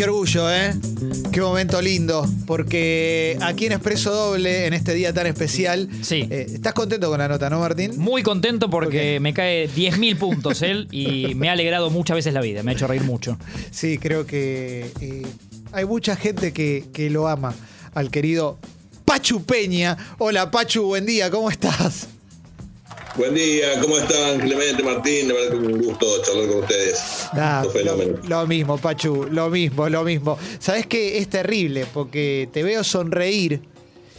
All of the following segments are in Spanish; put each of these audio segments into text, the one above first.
qué orgullo, ¿eh? Qué momento lindo, porque aquí en Expreso Doble, en este día tan especial, Sí. eh, ¿estás contento con la nota, no, Martín? Muy contento porque me cae 10.000 puntos él y me ha alegrado muchas veces la vida, me ha hecho reír mucho. Sí, creo que eh, hay mucha gente que, que lo ama, al querido Pachu Peña. Hola, Pachu, buen día, ¿cómo estás? Buen día, ¿cómo están? Clemente, Martín, la verdad que un gusto charlar con ustedes. Ah, Un lo, mismo, Pachu, lo mismo, lo mismo. Sabes que es terrible porque te veo sonreír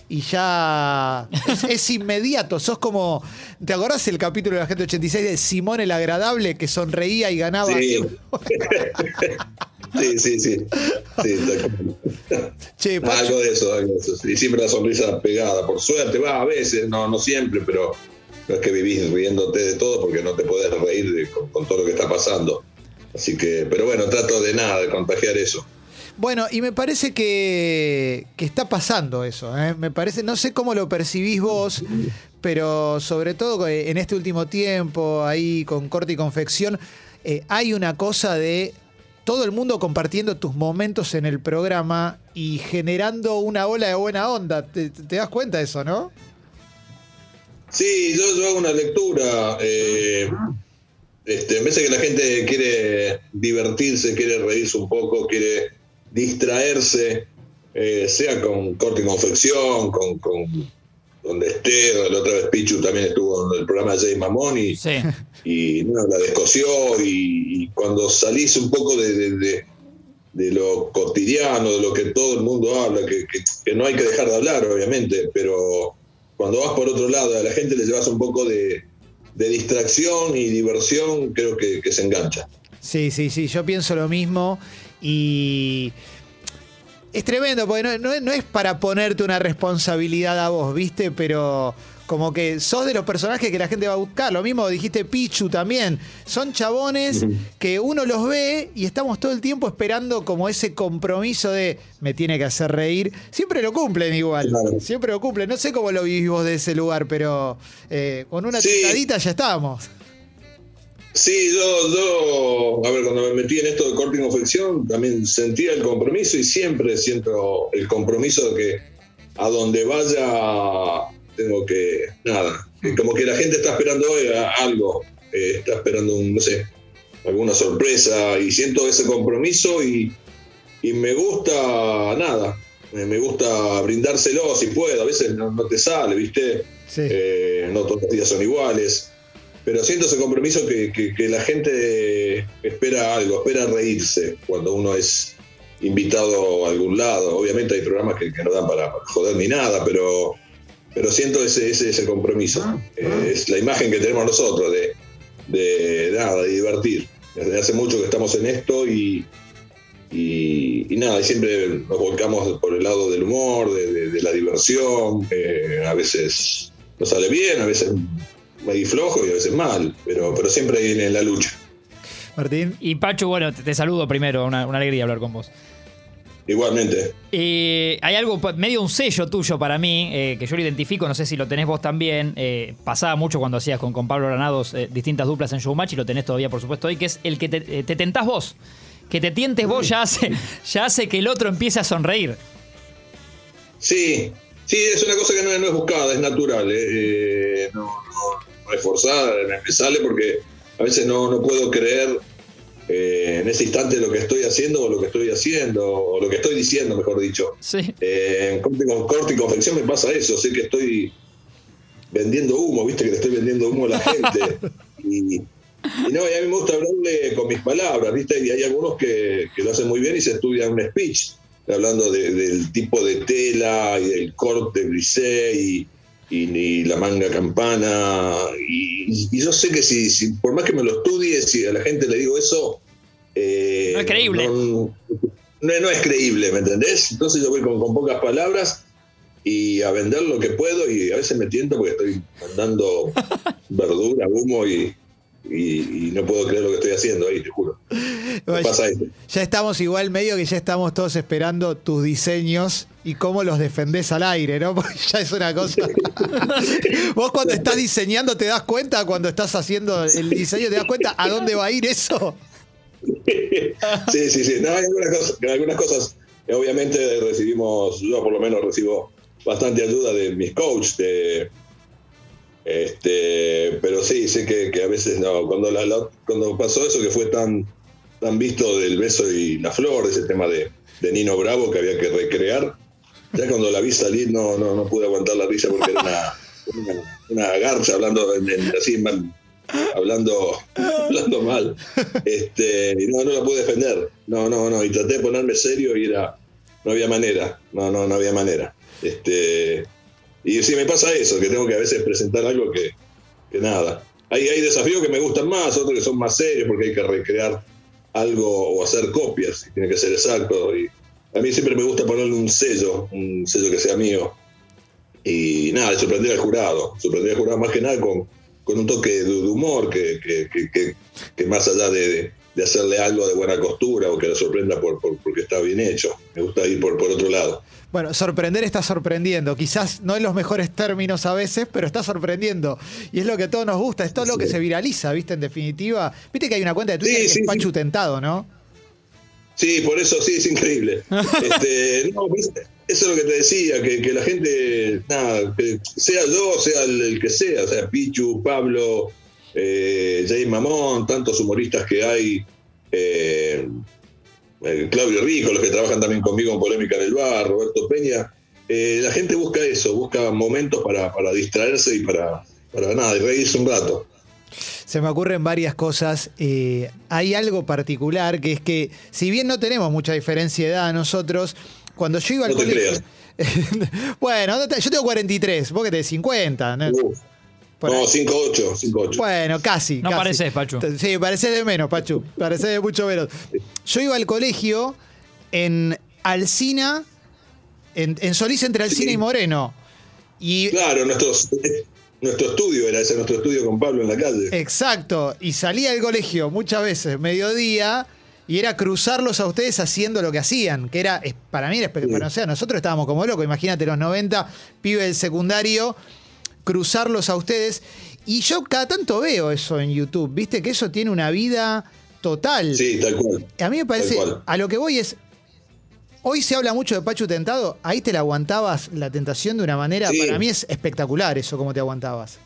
y ya es, es inmediato. Sos como, ¿te acordás el capítulo de la gente 86 de Simón el Agradable que sonreía y ganaba? Sí. Sí, sí, sí. sí Che, Pachu, algo de eso, algo de eso. Y siempre la sonrisa pegada, por suerte, va a veces, no, no siempre, pero no es que vivís riéndote de todo porque no te podés reír con, todo lo que está pasando. Así que, pero bueno, trato de nada, de contagiar eso. Bueno, y me parece que, que está pasando eso. ¿eh? Me parece, no sé cómo lo percibís vos, pero sobre todo eh, en este último tiempo, ahí con corte y confección, eh, hay una cosa de todo el mundo compartiendo tus momentos en el programa y generando una ola de buena onda. ¿Te, te das cuenta de eso, no? Sí, yo, yo hago una lectura. eh, este, en vez de que la gente quiere divertirse, quiere reírse un poco, quiere distraerse, eh, sea con corte y confección, con, con donde esté. La otra vez Pichu también estuvo en el programa de Jay Mamón y, Sí. y no, la descoció. Y, y cuando salís un poco de, de- de- de lo cotidiano, de lo que todo el mundo habla, que, que- que no hay que dejar de hablar, obviamente, pero cuando vas por otro lado, a la gente le llevas un poco de, distracción y diversión, creo que, se engancha. Sí, sí, sí, yo pienso lo mismo y es tremendo, porque no es para ponerte una responsabilidad a vos, ¿viste? Pero como que sos de los personajes que la gente va a buscar. Lo mismo dijiste Pichu también. Son chabones que uno los ve y estamos todo el tiempo esperando como ese compromiso de me tiene que hacer reír. Siempre lo cumplen igual. Claro. Siempre lo cumplen. No sé cómo lo vivís vos de ese lugar, pero eh, con una Sí. tentadita ya estábamos. Sí, yo, yo, a ver, cuando me metí en esto de corte y confección, también sentía el compromiso y siempre siento el compromiso de que a donde vaya tengo que, nada, que como que la gente está esperando algo, eh, está esperando, un, no sé, alguna sorpresa y siento ese compromiso y, y me gusta, nada, me me gusta brindárselo si puedo, a veces no, no te sale, ¿viste? Sí. Eh, no todos los días son iguales. Pero siento ese compromiso que, que- que la gente espera algo, espera reírse cuando uno es invitado a algún lado. Obviamente hay programas que, que no dan para joder ni nada, pero, pero siento ese, ese, ese compromiso. Eh, es la imagen que tenemos nosotros de, de nada, de divertir. Desde hace mucho que estamos en esto y, y, y nada, y siempre nos volcamos por el lado del humor, de, de- de la diversión. eh, a veces nos sale bien, a veces medio flojo y a veces mal, pero, pero siempre ahí en la lucha. Martín. Y Pachu, bueno, te, te saludo primero, una, una alegría hablar con vos. Igualmente. Eh, hay algo, medio un sello tuyo para mí, eh, que yo lo identifico, no sé si lo tenés vos también. eh, pasaba mucho cuando hacías con, con Pablo Granados eh, distintas duplas en Showmatch y lo tenés todavía, por supuesto, hoy, que es el que te, te tentás vos. Que te tientes vos ya hace, ya hace que el otro empiece a sonreír. Sí, sí, es una cosa que no, no es buscada, es natural. no, no- no es forzada, me, me sale porque a veces no, no puedo creer eh, en ese instante lo que estoy haciendo o lo que estoy haciendo, o lo que estoy diciendo, mejor dicho. Sí. Eh, en corte, con corte y confección me pasa eso, sé que estoy vendiendo humo, viste que le estoy vendiendo humo a la gente. y, y no, y a mí me gusta hablarle con mis palabras, viste, y hay algunos que, que lo hacen muy bien y se estudian un speech, hablando de- del tipo de tela y del corte brisé y, y- y la manga campana. Y, y yo sé que si, si por más que me lo estudie, si a la gente le digo eso... eh, No es creíble. no- no, no es creíble, ¿me entendés? Entonces yo voy con, con pocas palabras y a vender lo que puedo y a veces me tiento porque estoy mandando verdura, humo y, y- y no puedo creer lo que estoy haciendo ahí, te juro. Pasa eso. Ya estamos igual, medio que ya estamos todos esperando tus diseños y cómo los defendés al aire, ¿no? Porque ya es una cosa. Vos cuando estás diseñando te das cuenta, cuando estás haciendo el diseño te das cuenta a dónde va a ir eso. sí, sí, sí. No, hay algunas cosas, algunas cosas, obviamente recibimos, yo por lo menos recibo bastante ayuda de mis coaches, de, este, pero sí, sé que, a veces no. Cuando, la, cuando pasó eso que fue tan, tan visto del beso y la flor, ese tema de, de Nino Bravo que había que recrear, ya cuando la vi salir no, no, no pude aguantar la risa porque era una, una, garcha hablando así, hablando, hablando mal. Este, y no, no la pude defender. No, no, no. Y traté de ponerme serio y era, no había manera. No, no, no había manera. Este, y si me pasa eso, que tengo que a veces presentar algo que, que nada. Hay, hay desafíos que me gustan más, otros que son más serios porque hay que recrear algo o hacer copias, tiene que ser exacto. Y a mí siempre me gusta ponerle un sello, un sello que sea mío. Y nada, sorprender al jurado, sorprender al jurado más que nada con, con un toque de, humor que, que, que, más allá de, de, hacerle algo de buena costura o que lo sorprenda por, por, porque está bien hecho. Me gusta ir por, por otro lado. Bueno, sorprender está sorprendiendo. Quizás no en los mejores términos a veces, pero está sorprendiendo. Y es lo que a todos nos gusta, es todo lo que se viraliza, ¿viste? En definitiva. Viste que hay una cuenta de Twitter que es Pachu Tentado, ¿no? Sí, por eso sí, es increíble. este, no, pues, eso es lo que te decía, que, la gente, nada, sea yo, sea el, que sea, sea, Pichu, Pablo, eh, James Mamón, tantos humoristas que hay. Eh, Claudio Rico, los que trabajan también conmigo en Polémica en el Bar, Roberto Peña, eh, la gente busca eso, busca momentos para, distraerse y para, para nada, y reírse un rato. Se me ocurren varias cosas. Eh, hay algo particular que es que, si bien no tenemos mucha diferencia de edad nosotros, cuando yo iba al no te colegio. bueno, yo tengo 43, vos que tenés 50. ¿no? no, 5'8, 5'8. Bueno, casi. No pareces, Pachu. Sí, pareces de menos, Pachu. Pareces de mucho menos. Yo iba al colegio en Alcina, en, Solís entre Alcina y Moreno. Y, claro, nuestro estudio era ese, nuestro estudio con Pablo en la calle. Exacto. Y salía del colegio muchas veces, mediodía, y era cruzarlos a ustedes haciendo lo que hacían, que era, para mí era espectacular. O sea, nosotros estábamos como locos, imagínate los 90, pibe del secundario cruzarlos a ustedes. Y yo cada tanto veo eso en YouTube, viste que eso tiene una vida total. Sí, tal cual. A mí me parece, a lo que voy es, hoy se habla mucho de Pachu Tentado, ahí te la aguantabas la tentación de una manera, para mí es espectacular eso, como te aguantabas.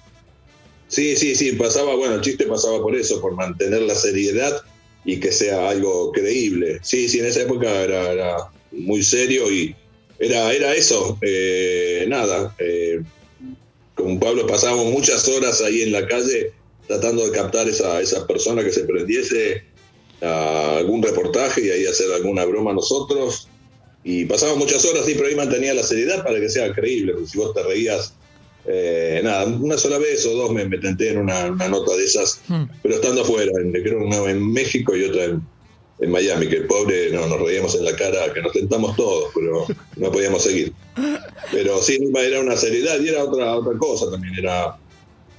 Sí, sí, sí, pasaba, bueno, el chiste pasaba por eso, por mantener la seriedad y que sea algo creíble. Sí, sí, en esa época era, muy serio y era, era eso, eh, nada. Eh, con Pablo pasábamos muchas horas ahí en la calle tratando de captar esa, esa persona que se prendiese a algún reportaje y ahí hacer alguna broma nosotros. Y pasábamos muchas horas, sí, pero ahí mantenía la seriedad para que sea creíble, porque si vos te reías, eh, nada, una sola vez o dos me, me tenté en una, nota de esas, hmm. pero estando afuera, en, creo una en México y otra en, en Miami, que el pobre no, nos reíamos en la cara, que nos tentamos todos, pero no podíamos seguir. Pero sí, era una seriedad y era otra, otra cosa también, era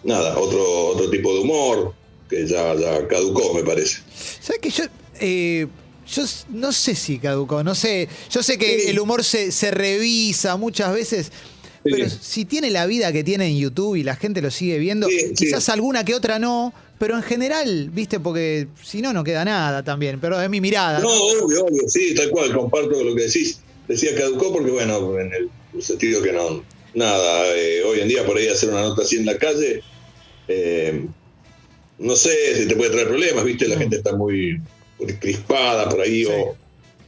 nada, otro, otro tipo de humor que ya, ya caducó, me parece. ¿Sabes que yo... Eh, yo no sé si caducó, no sé. Yo sé que el humor se, se revisa muchas veces, pero si tiene la vida que tiene en YouTube y la gente lo sigue viendo, quizás alguna que otra no, pero en general, viste, porque si no, no queda nada también, pero es mi mirada. No, obvio, obvio, sí, tal cual, comparto lo que decís. Decía caducó porque, bueno, en el sentido que no, nada, eh, hoy en día por ahí hacer una nota así en la calle, eh, no sé si te puede traer problemas, viste, la mm. gente está muy crispada por ahí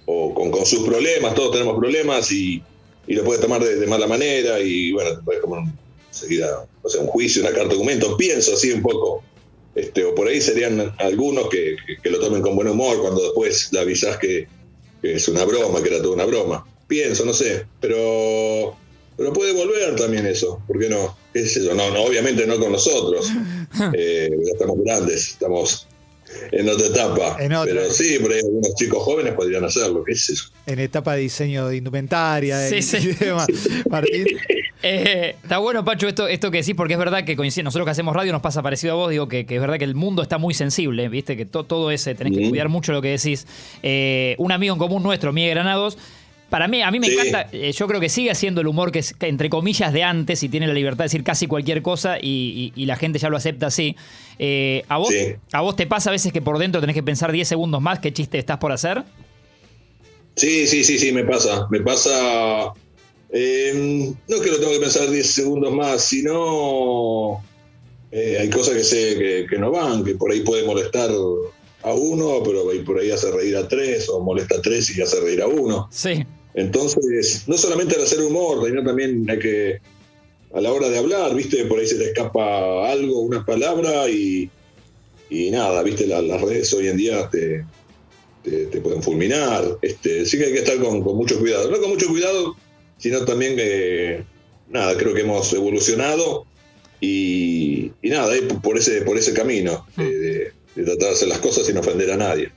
o, con, sus problemas, todos tenemos problemas y, y lo puedes tomar de, mala manera y, bueno, te puedes como enseguida, o sea, un juicio, una carta de documento, pienso así un poco este, o por ahí serían algunos que, lo tomen con buen humor cuando después le avisás que, es una broma, que era toda una broma. Pienso, no sé, pero, pero puede volver también eso, ¿por qué no? No, no obviamente no con nosotros, eh, ya estamos grandes, estamos en otra etapa. Pero sí, por ahí algunos chicos jóvenes podrían hacerlo, ¿qué es eso? En etapa de diseño de indumentaria sí, sí. Martín. Eh, está bueno, Pacho, esto, esto que decís, porque es verdad que coincide. Nosotros que hacemos radio nos pasa parecido a vos, digo que, es verdad que el mundo está muy sensible, ¿viste? Que todo ese, tenés que cuidar mucho lo que decís. Eh, un amigo en común nuestro, Miguel Granados, Para mí, a mí me Sí. encanta, eh, yo creo que sigue siendo el humor que es entre comillas de antes y tiene la libertad de decir casi cualquier cosa y, y- y la gente ya lo acepta así. Eh, ¿a, vos, Sí. ¿A vos te pasa a veces que por dentro tenés que pensar 10 segundos más qué chiste estás por hacer? Sí, sí, sí, sí, me pasa. Me pasa. eh, no es que lo tengo que pensar 10 segundos más, sino. eh, hay cosas que sé que, que no van, que por ahí puede molestar a uno, pero por ahí hace reír a tres, o molesta a tres y hace reír a uno. Sí. Entonces, no solamente al hacer humor, sino también hay que. A la hora de hablar, ¿viste? Por ahí se te escapa algo, una palabra y. Y nada, ¿viste? La- las redes hoy en día te, te, te pueden fulminar. Este, sí que hay que estar con, con mucho cuidado. No con mucho cuidado, sino también que, nada, creo que hemos evolucionado y, y nada, por ese, por ese camino de, de- de tratar de hacer las cosas sin ofender a nadie.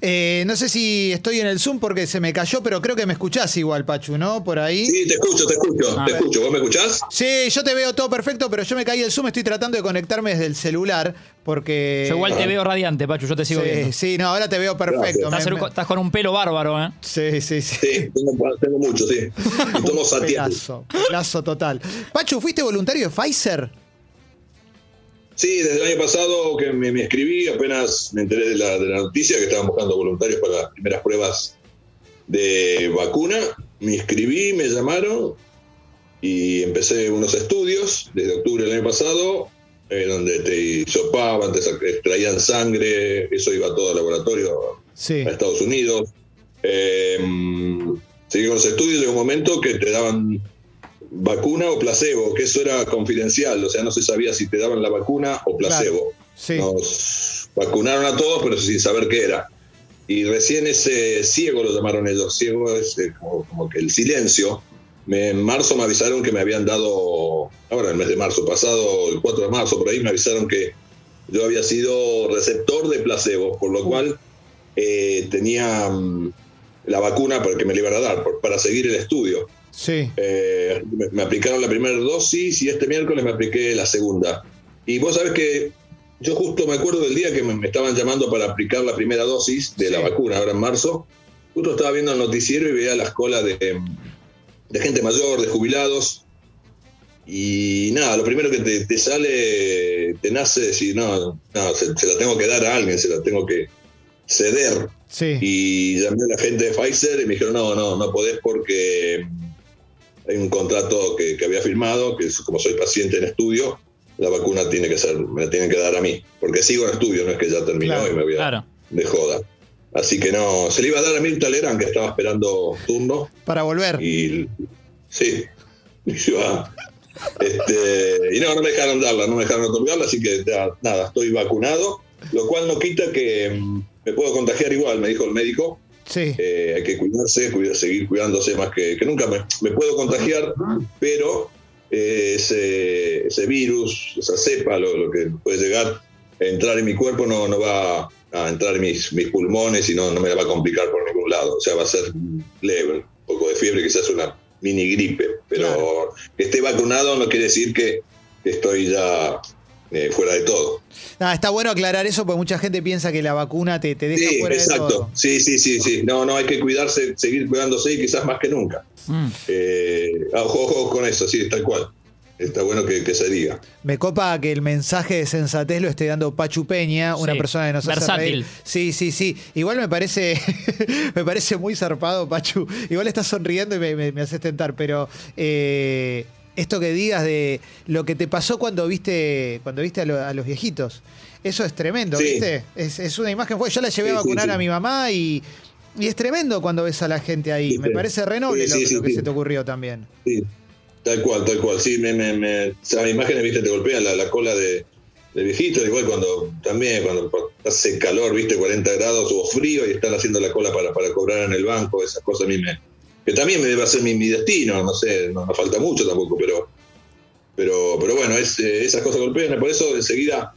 Eh, no sé si estoy en el Zoom porque se me cayó, pero creo que me escuchás igual, Pachu, ¿no? Por ahí. Sí, te escucho, te escucho, A te ver. escucho. ¿Vos me escuchás? Sí, yo te veo todo perfecto, pero yo me caí el Zoom, estoy tratando de conectarme desde el celular porque... Yo igual te veo radiante, Pachu, yo te sigo viendo. Sí, sí, no, ahora te veo perfecto. Estás, me- en- me- estás con un pelo bárbaro, ¿eh? Sí, sí, sí. Sí, tengo, tengo mucho, sí. Y tomo. Pelazo, pelazo total. Pachu, ¿fuiste voluntario de Pfizer? Sí, desde el año pasado que me, me escribí, apenas me enteré de la, de la noticia que estaban buscando voluntarios para las primeras pruebas de vacuna. Me inscribí, me llamaron y empecé unos estudios desde octubre del año pasado, eh, donde te hisopaban, te extraían sangre, eso iba todo al laboratorio Sí. a Estados Unidos. Eh, seguí con los estudios, llegó un momento que te daban vacuna o placebo, que eso era confidencial, o sea, no se sabía si te daban la vacuna o placebo. Sí. Nos vacunaron a todos, pero sin saber qué era. Y recién ese ciego lo llamaron ellos, ciego es eh, como, como que el silencio. Me- en marzo me avisaron que me habían dado, ahora el mes de marzo pasado, el 4 de marzo, por ahí me avisaron que yo había sido receptor de placebo, por lo cual eh, tenía mm, la vacuna para que me la iban a dar, por- para seguir el estudio. Sí. Eh, me, me aplicaron la primera dosis y este miércoles me apliqué la segunda. Y vos sabés que yo justo me acuerdo del día que me, me estaban llamando para aplicar la primera dosis de la vacuna, ahora en marzo. Justo estaba viendo el noticiero y veía las colas de, de gente mayor, de jubilados. Y nada, lo primero que te, te sale, te nace decir, no, no se, se la tengo que dar a alguien, se la tengo que ceder. Sí. Y llamé a la gente de Pfizer y me dijeron, no, no, no podés porque hay un contrato que, que había firmado, que es, como soy paciente en estudio, la vacuna tiene que ser, me la tienen que dar a mí, porque sigo en estudio, no es que ya terminó Claro, y me voy a Claro. de joda. Así que no, se le iba a dar a Mirta Legrand, que estaba esperando turno, Para volver. y sí, y iba, este, y no, no me dejaron darla, no me dejaron otorgarla, así que ya, nada, estoy vacunado, lo cual no quita que mm, me puedo contagiar igual, me dijo el médico, Sí. eh, hay que cuidarse, cuida- seguir cuidándose más que, que nunca. Me, me puedo contagiar, pero eh, ese, ese virus, esa cepa, lo, lo que puede llegar a entrar en mi cuerpo no, no va a entrar en mis, mis pulmones y no, no me la va a complicar por ningún lado. O sea, va a ser leve, un poco de fiebre, quizás una mini gripe, pero Claro. que esté vacunado no quiere decir que, que estoy ya eh, fuera de todo. Ah, está bueno aclarar eso porque mucha gente piensa que la vacuna te, te deja Sí, fuera de exacto. todo. Sí, sí, sí, sí. No, no, hay que cuidarse, seguir cuidándose y quizás más que nunca. Mm. Eh, ojo, ojo con eso, sí, tal cual. Está bueno que, que se diga. Me copa que el mensaje de sensatez lo esté dando Pachu Peña, una Sí, persona que nos hace versátil. reír. Sí, sí, sí. Igual me parece, me parece muy zarpado, Pachu. Igual estás sonriendo y me, me, me haces tentar, pero eh, esto que digas de lo que te pasó cuando viste, cuando viste a, lo- a los viejitos, eso es tremendo, Sí. ¿viste? Es, es una imagen fue. Yo la llevé Sí, a vacunar sí. a mi mamá y, y es tremendo cuando ves a la gente ahí. Me parece re noble lo, que se te ocurrió también. Sí, tal cual, tal cual. Sí, me, me, me- esas imágenes, viste, te golpean la, la cola de, de viejito, igual cuando también cuando hace calor, viste, 40 grados o frío y están haciendo la cola para, para cobrar en el banco, esas cosas a mí me. Que también me debe hacer mi, mi destino, no sé, no, no falta mucho tampoco, pero. Pero, pero bueno, es, eh, esas cosas golpean, por eso enseguida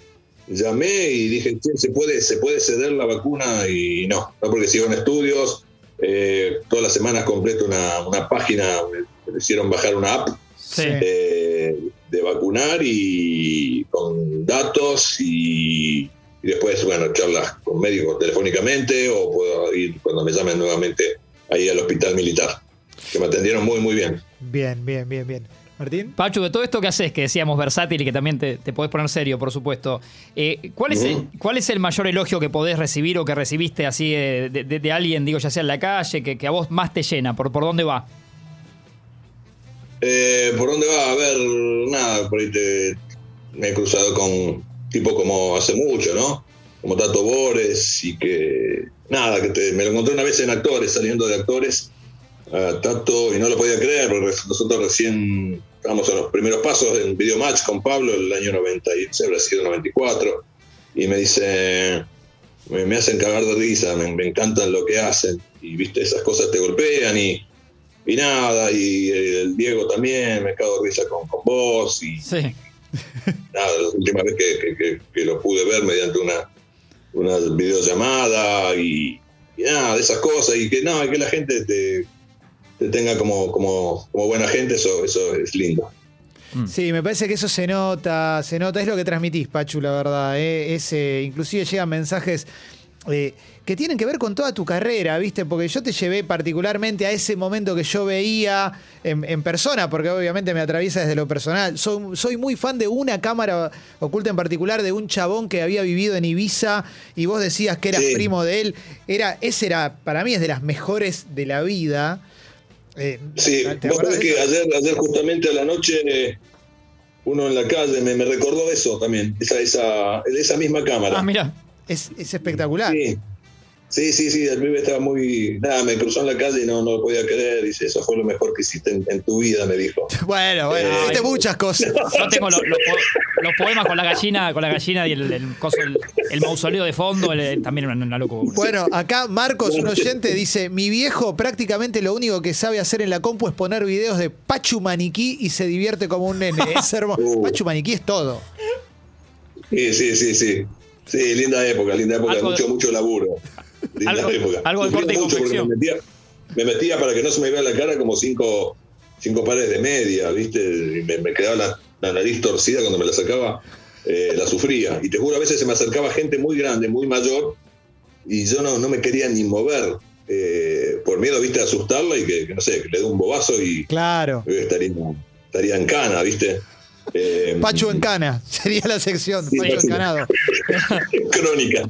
llamé y dije, "Che, ¿se puede, se puede ceder la vacuna y no, no porque sigo en estudios, eh, todas las semanas completo una, una página, me, me hicieron bajar una app. Sí. eh, de vacunar y con datos y, y después, bueno, charlas con médicos telefónicamente o puedo ir cuando me llamen nuevamente ahí al hospital militar, que me atendieron muy, muy bien. Bien, bien, bien, bien. Martín. Pachu, de todo esto que haces, que decíamos versátil y que también te, te podés poner serio, por supuesto, eh, ¿cuál, es el, ¿cuál es el mayor elogio que podés recibir o que recibiste así de, de- de alguien, digo, ya sea en la calle, que, que a vos más te llena? ¿Por, por dónde va? Eh, ¿Por dónde va? A ver, nada, por ahí te, me he cruzado con tipo como hace mucho, ¿no? Como Tato Bores y que, nada, que te- me lo encontré una vez en actores, saliendo de actores, a Tato, y no lo podía creer, porque nosotros recién estábamos en los primeros pasos en Video Match con Pablo el año 90, y se habrá sido 94, y me dice, me, me hacen cagar de risa, me, me encantan lo que hacen, y viste, esas cosas te golpean y y nada, y el Diego también, me cago de risa con, con vos, y Sí. nada, la última vez que, que- que- que lo pude ver mediante una, una videollamada, y, y nada, de esas cosas, y que no, y que la gente te, te tenga como, como, como buena gente, eso, eso es lindo. Sí, me parece que eso se nota, se nota, es lo que transmitís, Pachu, la verdad. ¿eh? Es, eh, inclusive llegan mensajes eh, que tienen que ver con toda tu carrera, ¿viste? Porque yo te llevé particularmente a ese momento que yo veía en, en persona, porque obviamente me atraviesa desde lo personal. Soy, soy muy fan de una cámara oculta en particular, de un chabón que había vivido en Ibiza y vos decías que eras Sí. primo de él. Era, ese era, para mí es de las mejores de la vida. Eh, Sí, ¿te vos sabés que ayer, ayer justamente a la noche eh, uno en la calle me, me recordó eso también, esa, esa, esa misma cámara. Ah, mira. Es, es espectacular. Sí. Sí, sí, sí, el pibe estaba muy. Nada, me cruzó en la calle y no, no lo podía creer. Dice, eso fue lo mejor que hiciste en, en tu vida, me dijo. Bueno, bueno, Ay. hiciste muchas cosas. Yo tengo lo- los, po- los poemas con la gallina, con la gallina y el, el, coso- el- el mausoleo de fondo, el- también una, una locura. Bueno, acá Marcos, un oyente, dice: Mi viejo prácticamente lo único que sabe hacer en la compu es poner videos de Pachu Maniquí y se divierte como un nene. Es hermoso. Uh. Pachu Maniquí es todo. Sí, sí, sí, sí. Sí, linda época, linda época, Algo de- mucho, mucho laburo. Linda Algo- época. algo de corte y mucho porque confección. Me metía, me metía para que no se me vea la cara como cinco, cinco pares de media, ¿viste? Y me, me quedaba la, la nariz torcida cuando me la sacaba, eh, la sufría. Y te juro, a veces se me acercaba gente muy grande, muy mayor, y yo no, no me quería ni mover. eh, por miedo, viste, a asustarla y que, que, no sé, que le dé un bobazo y Claro. estaría, estaría en cana, viste. Eh, Pachu en cana sería la sección. Sí, Pachu Pachu. encanado. Crónica.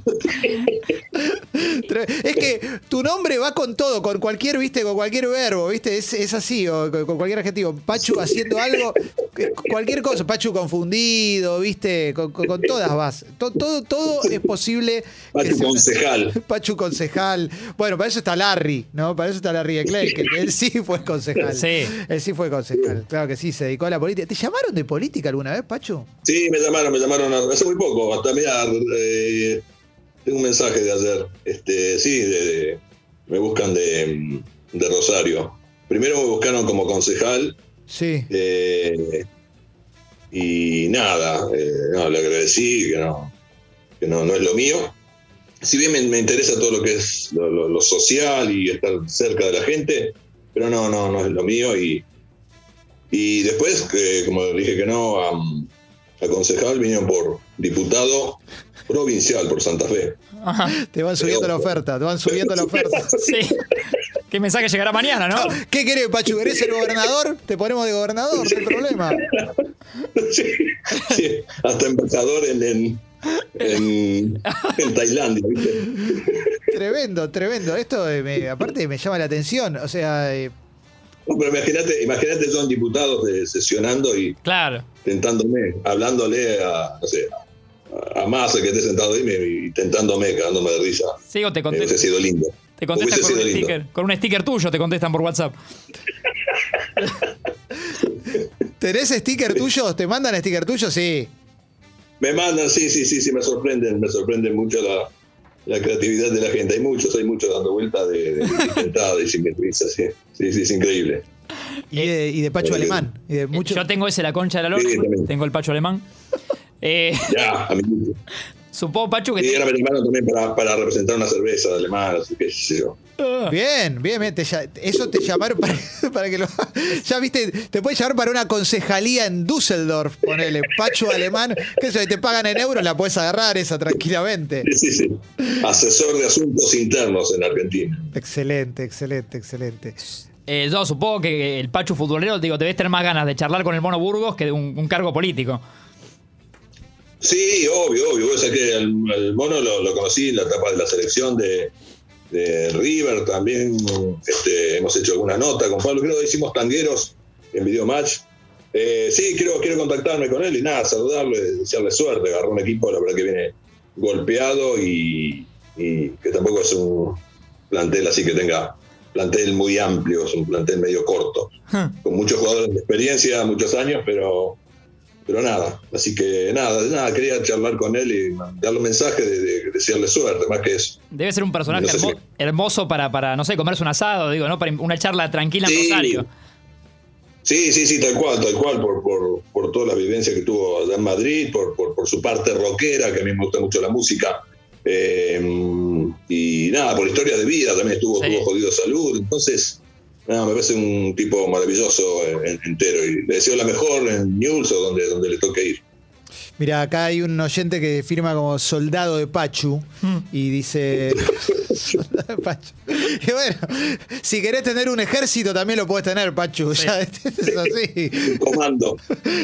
Es que tu nombre va con todo, con cualquier, viste, con cualquier verbo, viste, es, es así, o con, cualquier adjetivo. Pachu haciendo algo, que- cualquier cosa, Pachu confundido, viste, con, con- con todas vas. To- todo, todo es posible. Pachu concejal. Pachu concejal. Bueno, para eso está Larry, ¿no? Para eso está Larry de Clay, que él sí fue concejal. Sí. Él sí fue concejal. Claro que sí, se dedicó a la política. ¿Te llamaron de política alguna vez, Pachu? Sí, me llamaron, me llamaron hace muy poco. Hasta mira, eh, tengo un mensaje de ayer. Este, sí, de- de- me buscan de, de Rosario. Primero me buscaron como concejal Sí. eh, y nada, eh, no, le agradecí que no, que no, no es lo mío. Si bien me, me interesa todo lo que es lo, lo- lo social y estar cerca de la gente, pero no, no, no es lo mío. Y, y después, eh, como dije que no, a, a concejal vinieron por diputado provincial por Santa Fe. Ajá. Te van subiendo la oferta, te van subiendo la oferta. Sí. ¿Qué mensaje llegará mañana, no? ¿Qué querés, Pachu? ¿Querés ser gobernador? Te ponemos de gobernador, no hay problema. Sí, sí, hasta embajador en, en, en, en Tailandia, ¿viste? Tremendo, tremendo. Esto, eh, me- aparte, me llama la atención. O sea, eh, No, pero imagínate, imagínate son diputados de, sesionando y Claro. tentándome, hablándole a, no sé, a, a Massa que esté sentado ahí me- y tentándome, cagándome de risa. Sigo, te Eh, Hubiese contestan, sido lindo. te contestan Hubiese con un lindo. sticker. Con un sticker tuyo te contestan por WhatsApp. ¿tenés sticker tuyo? ¿Te mandan sticker tuyo? Sí. Me mandan, sí, sí, sí, sí, me sorprenden, me sorprende mucho la, la creatividad de la gente. Hay muchos, hay muchos dando vueltas de, de intentada y sí. Sí, sí, es increíble. Y de, y de Pachu Eh, alemán. Y de mucho... Yo tengo ese la concha de la Sí, también. tengo el pacho alemán. Eh, Ya, amiguito. Supongo, Pachu, que... Y era americano también para, para representar una cerveza alemana, así que sé yo. Bien, bien, bien. te eso te llamaron para, para que lo. Ya viste, te pueden llamar para una concejalía en Düsseldorf, ponele, Pachu alemán, que eso, y te pagan en euros, la puedes agarrar esa tranquilamente. Sí, sí, sí. Asesor de asuntos internos en Argentina. Excelente, excelente, excelente. Eh, yo supongo que el Pachu futbolero, digo, debes tener más ganas de charlar con el Mono Burgos que de un, un cargo político. Sí, obvio, obvio. Vos sabés que el, el mono lo, lo conocí en la etapa de la selección de, de River. También este, hemos hecho alguna nota con Pablo. Creo que hicimos tangueros en Video Match. Eh, sí, quiero, quiero contactarme con él y nada, saludarlo, y desearle suerte. Agarró un equipo, la verdad que viene golpeado y, y que tampoco es un plantel así que tenga plantel muy amplio, es un plantel medio corto, con muchos jugadores de experiencia, muchos años, pero pero nada, así que nada, nada, quería charlar con él y darle un mensaje de, de desearle suerte, más que eso. Debe ser un personaje No sé si- hermo- hermoso para, para, no sé, comerse un asado, digo, ¿no? Para una charla tranquila en Sí. Rosario. Sí, sí, sí, tal cual, tal cual, por, por, por toda la vivencia que tuvo allá en Madrid, por, por, por su parte rockera, que a mí me gusta mucho la música. eh, y nada, por historia de vida, también estuvo, Sí. tuvo jodido salud. Entonces, nada, me parece un tipo maravilloso en- entero. Y le deseo la mejor en News o donde, donde le toque ir. Mira, acá hay un oyente que firma como soldado de Pachu y dice. soldado de Pachu. Y bueno, si querés tener un ejército también lo puedes tener, Pachu. Ya, es así. Comando.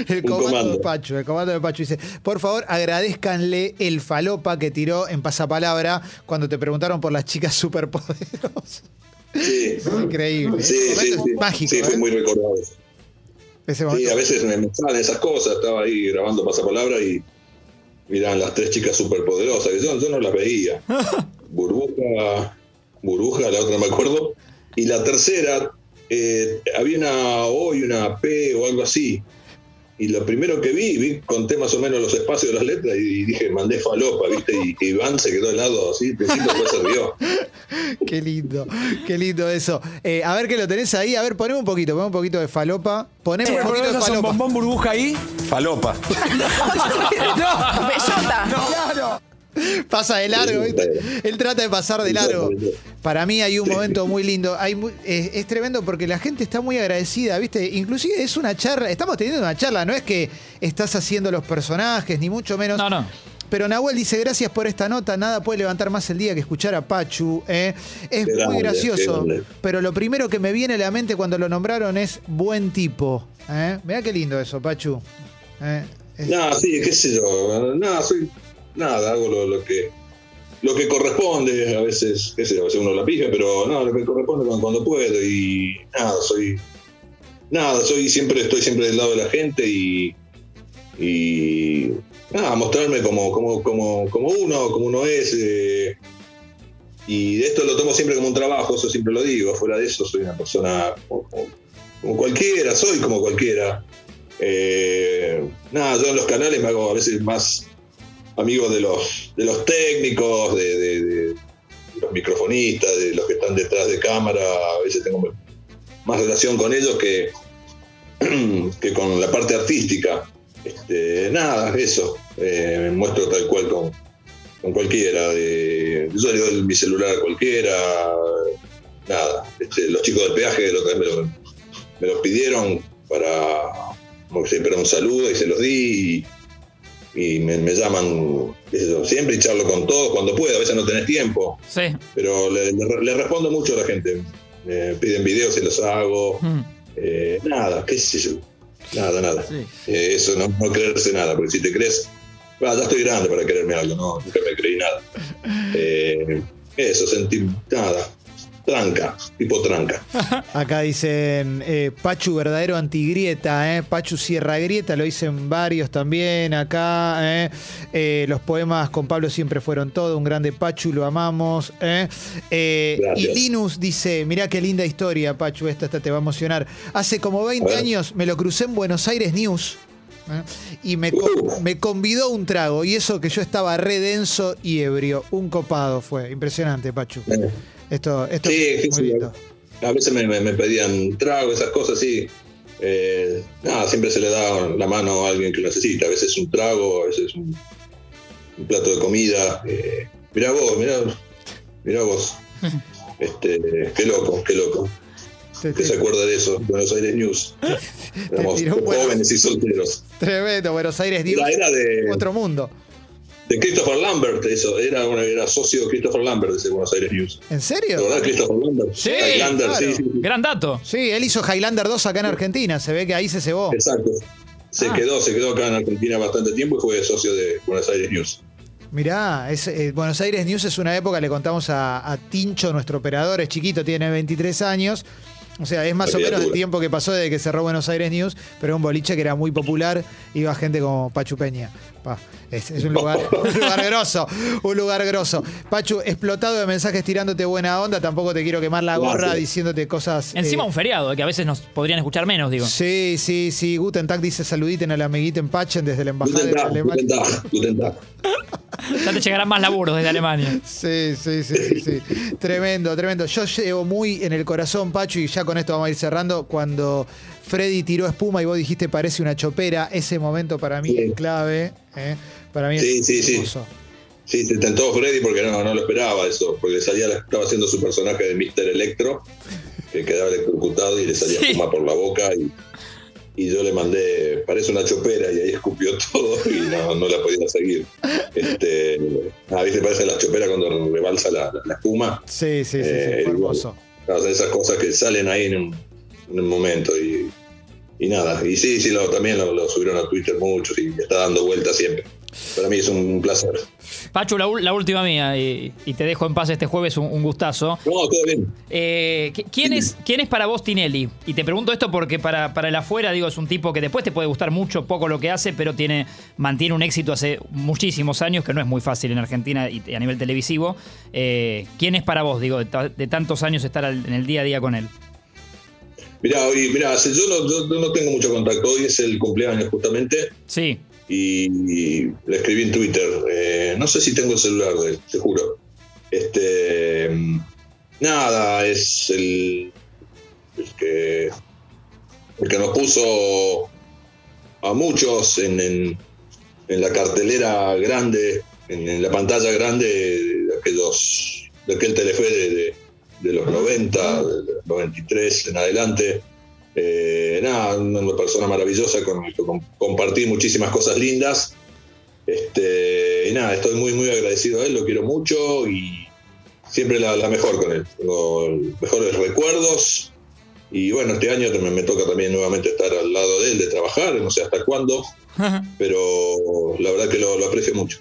El Un comando, comando. de Pachu, el comando de Pachu dice, por favor, agradezcanle el falopa que tiró en pasapalabra cuando te preguntaron por las chicas superpoderosas. Sí. Increíble. Sí, sí, mágico. Sí, fue ¿eh? muy recordado. Ese Sí, a veces me me salen esas cosas. Estaba ahí grabando pasapalabra y miran las tres chicas superpoderosas, que yo, yo no las veía. Burbuja, Burbuja, la otra no me acuerdo. Y la tercera, eh, había una O y una P o algo así. Y lo primero que vi, vi, conté más o menos los espacios de las letras y dije, mandé falopa, ¿viste? Y, y Iván se quedó helado así, principio después se rió. Qué lindo, qué lindo eso. Eh, a ver que lo tenés ahí, a ver, poneme un poquito, poneme un poquito de falopa. Poneme un poquito de ¿Pones un falopa. bombón burbuja ahí? Falopa. Bellota. Pasa de largo, Sí, ¿viste? Él trata de pasar de largo. Para mí hay un Sí. momento muy lindo. Hay es, es tremendo porque la gente está muy agradecida, ¿viste? Inclusive es una charla, estamos teniendo una charla, no es que estás haciendo los personajes, ni mucho menos. No, no. Pero Nahuel dice, gracias por esta nota, nada puede levantar más el día que escuchar a Pachu. ¿eh? Es Qué muy grande, gracioso, pero lo primero que me viene a la mente cuando lo nombraron es buen tipo. ¿eh? Mirá qué lindo eso, Pachu. ¿eh? Es- No, sí, qué sé yo. Nada, soy. Nada, hago lo, que. Lo que corresponde, a veces, qué sé a veces uno la pija, pero no, lo que corresponde cuando, puedo. Y nada, soy. Nada, soy siempre, estoy siempre del lado de la gente y. Y. Nada, mostrarme como, como, como, como uno, como uno es. eh, y de esto lo tomo siempre como un trabajo, eso siempre lo digo. Fuera de eso, soy una persona como cualquiera, soy como cualquiera. Eh, nada, yo en los canales me hago a veces más amigo de los, de los técnicos, de, los microfonistas, de los que están detrás de cámara. A veces tengo más relación con ellos que, que con la parte artística. Este, nada, eso. Eh, me muestro tal cual con, con cualquiera. de- yo le doy mi celular a cualquiera. Nada. Este, los chicos del peaje me lo, me los pidieron para como que siempre un saludo y se los di y me, me llaman siempre y charlo con todos cuando puedo, a veces no tenés tiempo, Sí. pero le, le- le respondo mucho a la gente. Me piden videos y los hago. Mm. Eh, nada, qué sé yo. Nada, nada. Sí. Eh, eso, no, no creerse nada, porque si te crees, ah, ya estoy grande para creerme algo, no, nunca me creí nada. Eh, eso, sentí nada. Tranca, tipo tranca. Acá dicen eh, Pachu verdadero antigrieta, eh. Pachu cierra grieta, lo dicen varios también acá. eh. Eh, los poemas con Pablo siempre fueron todo, un grande Pachu, lo amamos. y. Linus dice, mirá qué linda historia, Pachu, esta, esta te va a emocionar. Hace como 20 A ver. años me lo crucé en Buenos Aires News. eh, Y me, Uh. me convidó un trago, y eso que yo estaba re denso y ebrio. Un copado fue. Impresionante, Pachu. Eh, Esto, esto Sí, es muy lindo. A veces me, me- me pedían trago, esas cosas así. Eh, nada, siempre se le da la mano a alguien que lo necesita. A veces un trago, a veces un, un plato de comida. Eh, mirá vos, mirá, mirá vos. Este, qué loco, qué loco. Te- Que te- se acuerda de eso, Buenos Aires News. Éramos jóvenes y solteros. Tremendo, Buenos Aires News. Era, era de, Otro mundo. De Christopher Lambert, eso, era, una- era socio de Christopher Lambert de ese Buenos Aires News. ¿En serio? ¿De verdad Christopher Lambert? Sí, Highlander, claro. sí, sí, sí. Gran dato. Sí, él hizo Highlander 2 acá en Argentina. Se ve que ahí se cebó. Exacto. Se Ah. quedó, se quedó acá en Argentina bastante tiempo y fue socio de Buenos Aires News. Mirá, es, eh, Buenos Aires News es una época, le contamos a, a Tincho, nuestro operador, es chiquito, tiene 23 años. O sea, es más La o menos el tiempo que pasó desde que cerró Buenos Aires News, pero un boliche que era muy popular, iba gente como Pachu Peña. Pa, es, es un lugar, un lugar grosso, un lugar grosso. Pachu, explotado de mensajes tirándote buena onda, tampoco te quiero quemar la gorra Gracias. diciéndote cosas. Encima eh, un feriado, que a veces nos podrían escuchar menos, digo. Sí, sí, sí. Guten Tag dice saluditen al amiguito en Pachen desde la embajada Guten de Tag, Alemania. Guten Tag, Guten Tag. Ya te llegarán más laburos desde Alemania. Sí, sí, sí, sí, sí. tremendo, tremendo. Yo llevo muy en el corazón, Pacho, y ya con esto vamos a ir cerrando. Cuando Freddy tiró espuma y vos dijiste parece una chopera, ese momento para mí Sí. es clave. ¿eh? Para mí Sí, es sí, sí. hermoso. Sí, se tentó Freddy porque no, no lo esperaba eso, porque salía, estaba haciendo su personaje de Mr. Electro, que quedaba electrocutado y le salía Sí. espuma por la boca y, y yo le mandé, parece una chopera y ahí escupió todo y no, no la podía seguir. Este, ah, viste, parece la chopera cuando rebalsa la, la- la espuma. Sí, sí, sí, sí, Eh, fue hermoso. Esas cosas que salen ahí en un, en un momento y, y nada. Y sí, sí, lo, también lo, lo subieron a Twitter muchos y está dando vueltas siempre. Para mí es un placer. Pachu, la, última mía, y, y te dejo en paz este jueves, un, un gustazo. No, todo bien. Eh, ¿qui- ¿quién, es, ¿Quién es para vos Tinelli? Y te pregunto esto porque para, para el afuera, digo, es un tipo que después te puede gustar mucho, poco lo que hace, pero tiene, mantiene un éxito hace muchísimos años, que no es muy fácil en Argentina y a nivel televisivo. Eh, ¿Quién es para vos, digo, de tantos años estar al- en el día a día con él? Mirá, hoy, mirá, yo no, yo- yo no tengo mucho contacto. Hoy es el cumpleaños justamente Sí, y, y le escribí en Twitter. Eh, no sé si tengo el celular de él, te juro. Este, nada, es el, el que el que nos puso a muchos en, en- en la cartelera grande, en, en la pantalla grande de aquellos, de aquel telefe de, de- de los 90, de los 93 en adelante. Eh, nada, una persona maravillosa con la que com- compartí muchísimas cosas lindas. Este, y nada, estoy muy, muy agradecido a él, lo quiero mucho y siempre la, la mejor con él. Tengo mejores recuerdos. Y bueno, este año me, me toca también nuevamente estar al lado de él, de trabajar, no sé hasta cuándo, pero la verdad que lo, lo aprecio mucho.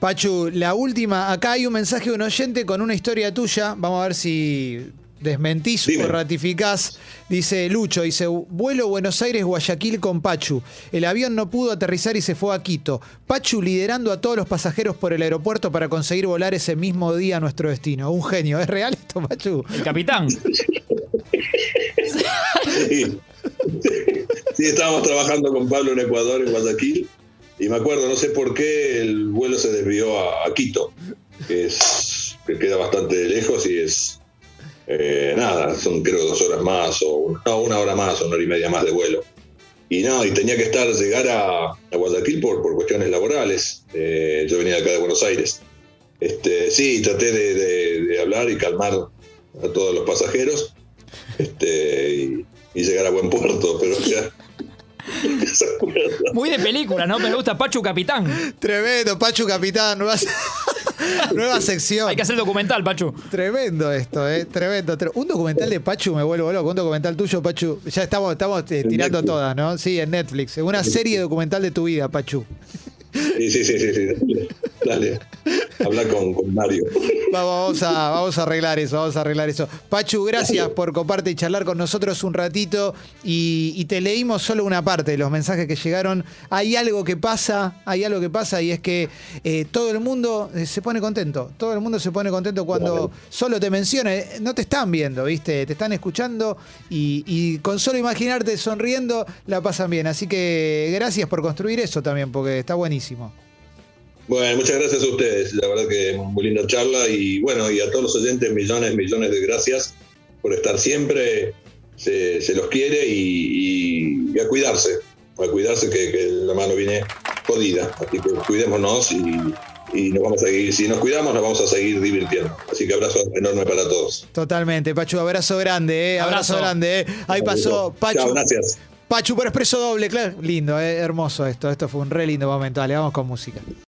Pachu, la última. Acá hay un mensaje de un oyente con una historia tuya. Vamos a ver si desmentís Dime. o ratificás. Dice Lucho, dice, vuelo Buenos Aires-Guayaquil con Pachu. El avión no pudo aterrizar y se fue a Quito. Pachu liderando a todos los pasajeros por el aeropuerto para conseguir volar ese mismo día a nuestro destino. Un genio. ¿Es real esto, Pachu? el capitán. Sí. Sí, estábamos trabajando con Pablo en Ecuador, en Guayaquil, y me acuerdo, no sé por qué, el vuelo se desvió a, Quito, que, es, que queda bastante lejos y es. eh, nada, son creo dos horas más, o una hora más, una hora y media más de vuelo. Y no, y tenía que estar, llegar a, a Guayaquil por, por cuestiones laborales. Eh, yo venía de acá de Buenos Aires. Este, sí, traté de, de- hablar y calmar a todos los pasajeros este, y llegar a buen puerto, pero ya. Muy de película, ¿no? Me gusta Pachu Capitán. Tremendo, Pachu Capitán. Nueva, nueva sección. Hay que hacer documental, Pachu. Tremendo esto, ¿eh? Tremendo. tre- Un documental de Pachu, me vuelvo loco. Un documental tuyo, Pachu. Ya estamos, estamos eh, tirando Netflix. todas, ¿no? Sí, en Netflix. Una serie documental de tu vida, Pachu. Sí, sí, sí, sí, sí. Dale. Habla con, con Mario. Vamos, vamos a, vamos a arreglar eso, vamos a arreglar eso. Pachu, gracias por coparte y charlar con nosotros un ratito. Y, y te leímos solo una parte de los mensajes que llegaron. Hay algo que pasa, hay algo que pasa y es que eh, todo el mundo eh, se pone contento. Todo el mundo se pone contento cuando solo te menciona. Eh, No te están viendo, ¿viste? Te están escuchando y, y con solo imaginarte sonriendo la pasan bien. Así que gracias por construir eso también, porque está buenísimo. Bueno, muchas gracias a ustedes. La verdad que muy linda charla. Y bueno, y a todos los oyentes, millones, millones de gracias por estar siempre. Se, se los quiere y, y- y a cuidarse. A cuidarse que, que la mano viene jodida. Así que cuidémonos y, y nos vamos a seguir, si nos cuidamos, nos vamos a seguir divirtiendo. Así que abrazo enorme para todos. Totalmente, Pachu, abrazo grande, eh, abrazo, Abrazo. grande. eh. Ahí pasó Pachu. Chao, gracias. Pachu por expreso doble, claro. Lindo, eh, hermoso esto. Esto fue un re lindo momento. Dale, vamos con música.